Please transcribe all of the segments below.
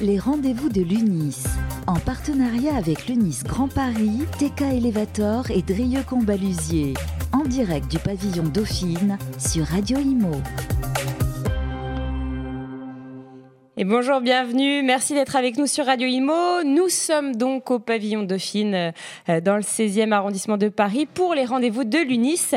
les rendez-vous de l'UNIS. En partenariat avec l'UNIS Grand Paris, TK Elevator et Drieux Combalusier. En direct du pavillon Dauphine sur Radio Imo. Et bonjour, bienvenue. Merci d'être avec nous sur Radio Imo. Nous sommes donc au pavillon Dauphine euh, dans le 16e arrondissement de Paris pour les rendez-vous de l'UNIS.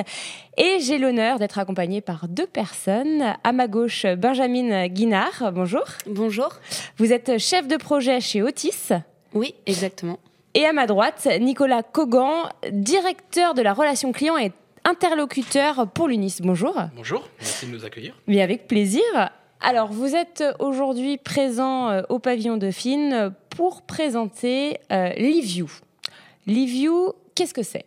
Et j'ai l'honneur d'être accompagnée par deux personnes. À ma gauche, Benjamin Guinard. Bonjour. Bonjour. Vous êtes chef de projet chez Otis. Oui, exactement. Et à ma droite, Nicolas Cogan, directeur de la relation client et interlocuteur pour l'UNIS. Bonjour. Bonjour, merci de nous accueillir. Mais avec plaisir. Alors, vous êtes aujourd'hui présent euh, au pavillon Dauphine pour présenter euh, Liveview. Liveview, qu'est-ce que c'est?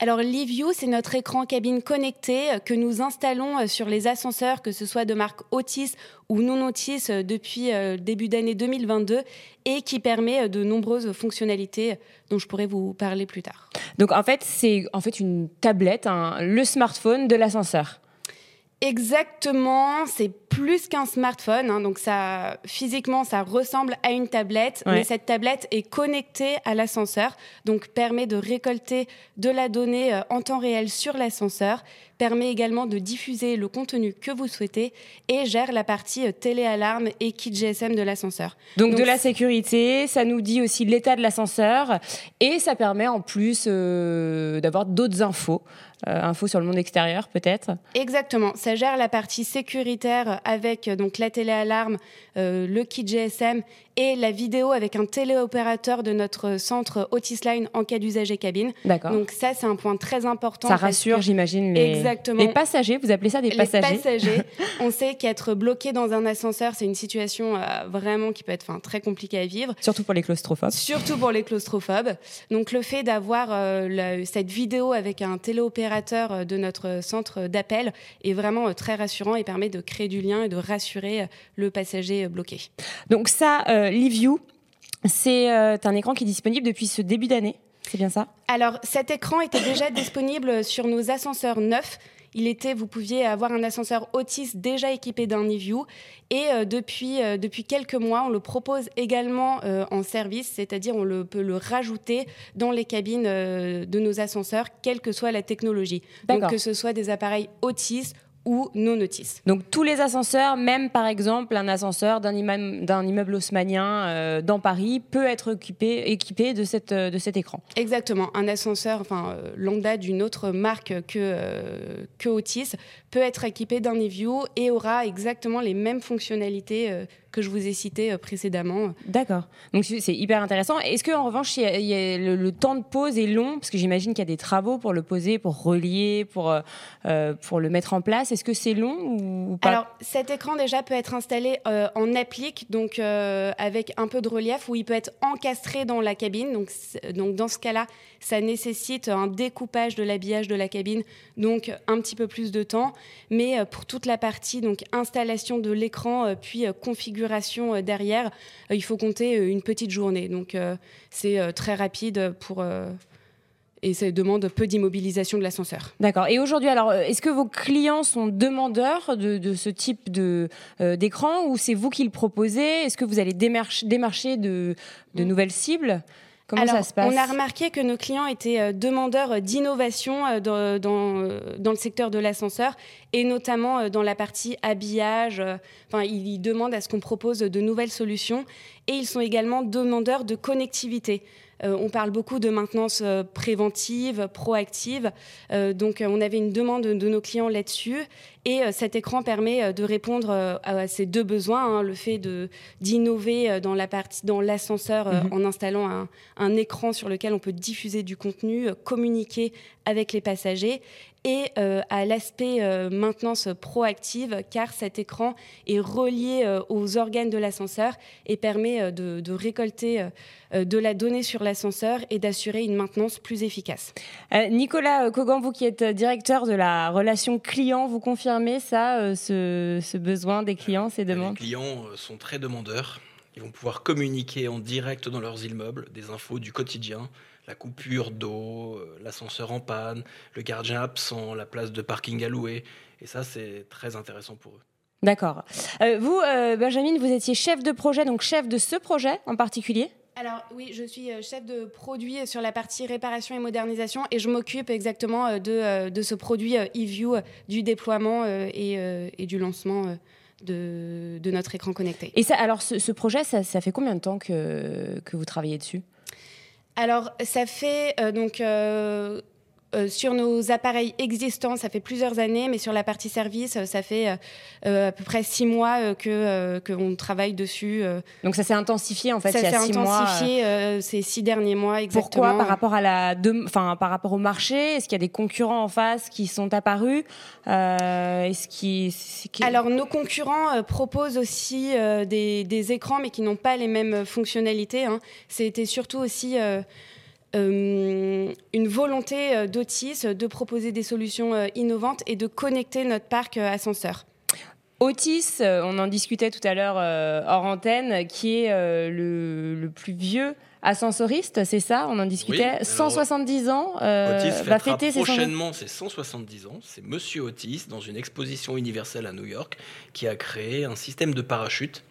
Alors LiveView, c'est notre écran cabine connecté euh, que nous installons sur les ascenseurs, que ce soit de marque Otis ou non Otis depuis début d'année 2022 et qui permet de nombreuses fonctionnalités dont je pourrais vous parler plus tard. Donc en fait, c'est en fait une tablette, le smartphone de l'ascenseur. Exactement, c'est plus qu'un smartphone, hein, donc ça physiquement ça ressemble à une tablette, mais cette tablette est connectée à l'ascenseur, donc permet de récolter de la donnée euh, en temps réel sur l'ascenseur, permet également de diffuser le contenu que vous souhaitez et gère la partie euh, téléalarme et kit GSM de l'ascenseur. Donc, de la sécurité, ça nous dit aussi l'état de l'ascenseur et ça permet en plus euh, d'avoir d'autres infos. Infos sur le monde extérieur peut-être. Exactement, ça gère la partie sécuritaire avec donc la téléalarme, le kit GSM et la vidéo avec un téléopérateur de notre centre Otis Line en cas d'usage et cabine. D'accord. Donc ça, c'est un point très important. Ça rassure, j'imagine, les... Exactement. les passagers. Vous appelez ça des passagers Les passagers. on sait qu'être bloqué dans un ascenseur, c'est une situation euh, vraiment qui peut être très compliquée à vivre. Surtout pour les claustrophobes. Surtout pour les claustrophobes. Donc le fait d'avoir euh, cette vidéo avec un téléopérateur euh, de notre centre d'appel est vraiment très rassurant et permet de créer du lien et de rassurer le passager bloqué. Donc ça, LiveView, c'est euh, un écran qui est disponible depuis ce début d'année. C'est bien ça? Alors, cet écran était déjà disponible sur nos ascenseurs neufs. Il était, vous pouviez avoir un ascenseur Otis déjà équipé d'un LiveView. Et euh, depuis, euh, depuis quelques mois, on le propose également en service, c'est-à-dire on le, peut le rajouter dans les cabines de nos ascenseurs, quelle que soit la technologie. Donc que ce soit des appareils Otis ou non notice. Donc tous les ascenseurs, même par exemple un ascenseur d'un immeuble, haussmanien euh, dans Paris, peut être équipé, équipé de, cette, euh, de cet écran. Exactement. Un ascenseur enfin, euh, lambda d'une autre marque que, que Otis peut être équipé d'un e-view et aura exactement les mêmes fonctionnalités que je vous ai cité euh, précédemment. D'accord. Donc c'est hyper intéressant. Est-ce qu'en revanche, le, temps de pose est long? Parce que j'imagine qu'il y a des travaux pour le poser, pour relier, pour, euh, euh, pour le mettre en place. Est-ce que c'est long ou pas Alors cet écran déjà peut être installé en applique, donc avec un peu de relief, où il peut être encastré dans la cabine. Donc, donc dans ce cas-là, ça nécessite un découpage de l'habillage de la cabine, donc un petit peu plus de temps. Mais pour toute la partie donc installation de l'écran puis configuration euh, derrière, euh, il faut compter euh, une petite journée. Donc c'est très rapide pour et ça demande peu d'immobilisation de l'ascenseur. D'accord. Et aujourd'hui, alors, est-ce que vos clients sont demandeurs de, ce type de d'écran ou c'est vous qui le proposez? Est-ce que vous allez démarcher de, de mm. nouvelles cibles? Comment ça se passe? On a remarqué que nos clients étaient euh, demandeurs euh, d'innovation euh, dans, dans, le secteur de l'ascenseur et notamment dans la partie habillage. Enfin, ils demandent à ce qu'on propose de nouvelles solutions et ils sont également demandeurs de connectivité. On parle beaucoup de maintenance préventive, proactive. donc, on avait une demande de nos clients là-dessus. Et cet écran permet de répondre à ces deux besoins, hein, le fait d'innover dans la partie dans l'ascenseur mhm. en installant un, un, écran sur lequel on peut diffuser du contenu, communiquer avec les passagers, et euh, à l'aspect euh, maintenance proactive, car cet écran est relié euh, aux organes de l'ascenseur et permet de, récolter de la donnée sur l'ascenseur et d'assurer une maintenance plus efficace. Nicolas Cogan, vous qui êtes directeur de la relation client, vous confirmez ça, ce, ce, besoin des clients, ces demandes Les clients sont très demandeurs. Ils vont pouvoir communiquer en direct dans leurs immeubles des infos du quotidien la coupure d'eau, euh, l'ascenseur en panne, le gardien absent, la place de parking allouée. Et ça, c'est très intéressant pour eux. D'accord. vous, Benjamin, vous étiez chef de projet, donc chef de ce projet en particulier? Alors oui, je suis chef de produit sur la partie réparation et modernisation et je m'occupe exactement de, de, ce produit eView, du déploiement et, et, du lancement de, de, notre écran connecté. Et ça, alors ce, projet, ça, ça, fait combien de temps que, que vous travaillez dessus? Alors, ça fait donc euh, sur nos appareils existants, ça fait plusieurs années, mais sur la partie service, euh, ça fait euh, à peu près six mois que qu'on travaille dessus. Donc ça s'est intensifié en fait. Ça s'est intensifié ces six derniers mois exactement. Pourquoi par rapport à la, enfin par rapport au marché? Est-ce qu'il y a des concurrents en face qui sont apparus? Est-ce qui, Alors nos concurrents proposent aussi des, des, écrans, mais qui n'ont pas les mêmes fonctionnalités. Hein. C'était surtout aussi euh, une volonté euh, d'Otis de proposer des solutions euh, innovantes et de connecter notre parc ascenseur. Otis, on en discutait tout à l'heure hors antenne, qui est le, plus vieux ascensoriste, c'est ça? On en discutait. 170 ans. Otis va fêter prochainement ses 170 ans. C'est Monsieur Otis, dans une exposition universelle à New York, qui a créé un système de parachute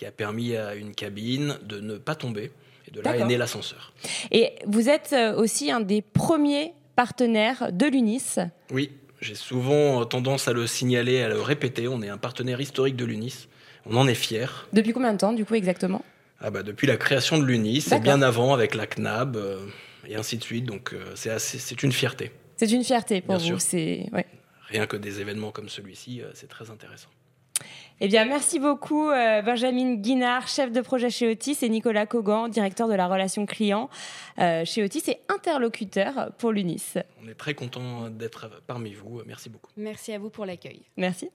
qui a permis à une cabine de ne pas tomber de là est né l'ascenseur. Et vous êtes euh, aussi un des premiers partenaires de l'UNIS. Oui, j'ai souvent tendance à le signaler, à le répéter. On est un partenaire historique de l'UNIS. On en est fier. Depuis combien de temps, du coup, exactement? Ah bah, Depuis la création de l'UNIS, et bien avant avec la CNAB, euh, et ainsi de suite. Donc, euh, c'est une fierté. C'est une fierté pour vous. Ouais. Rien que des événements comme celui-ci, c'est très intéressant. Eh bien, merci beaucoup euh, Benjamin Guinard, chef de projet chez Otis, et Nicolas Cogan, directeur de la relation client euh, chez Otis et interlocuteur pour l'UNIS. On est très content d'être parmi vous. Merci beaucoup. Merci à vous pour l'accueil. Merci.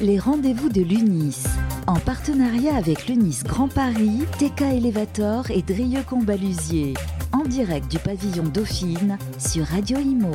Les rendez-vous de l'UNIS, en partenariat avec l'UNIS Grand Paris, TK Elevator et Drieux Combalusier, en direct du pavillon Dauphine sur Radio Imo.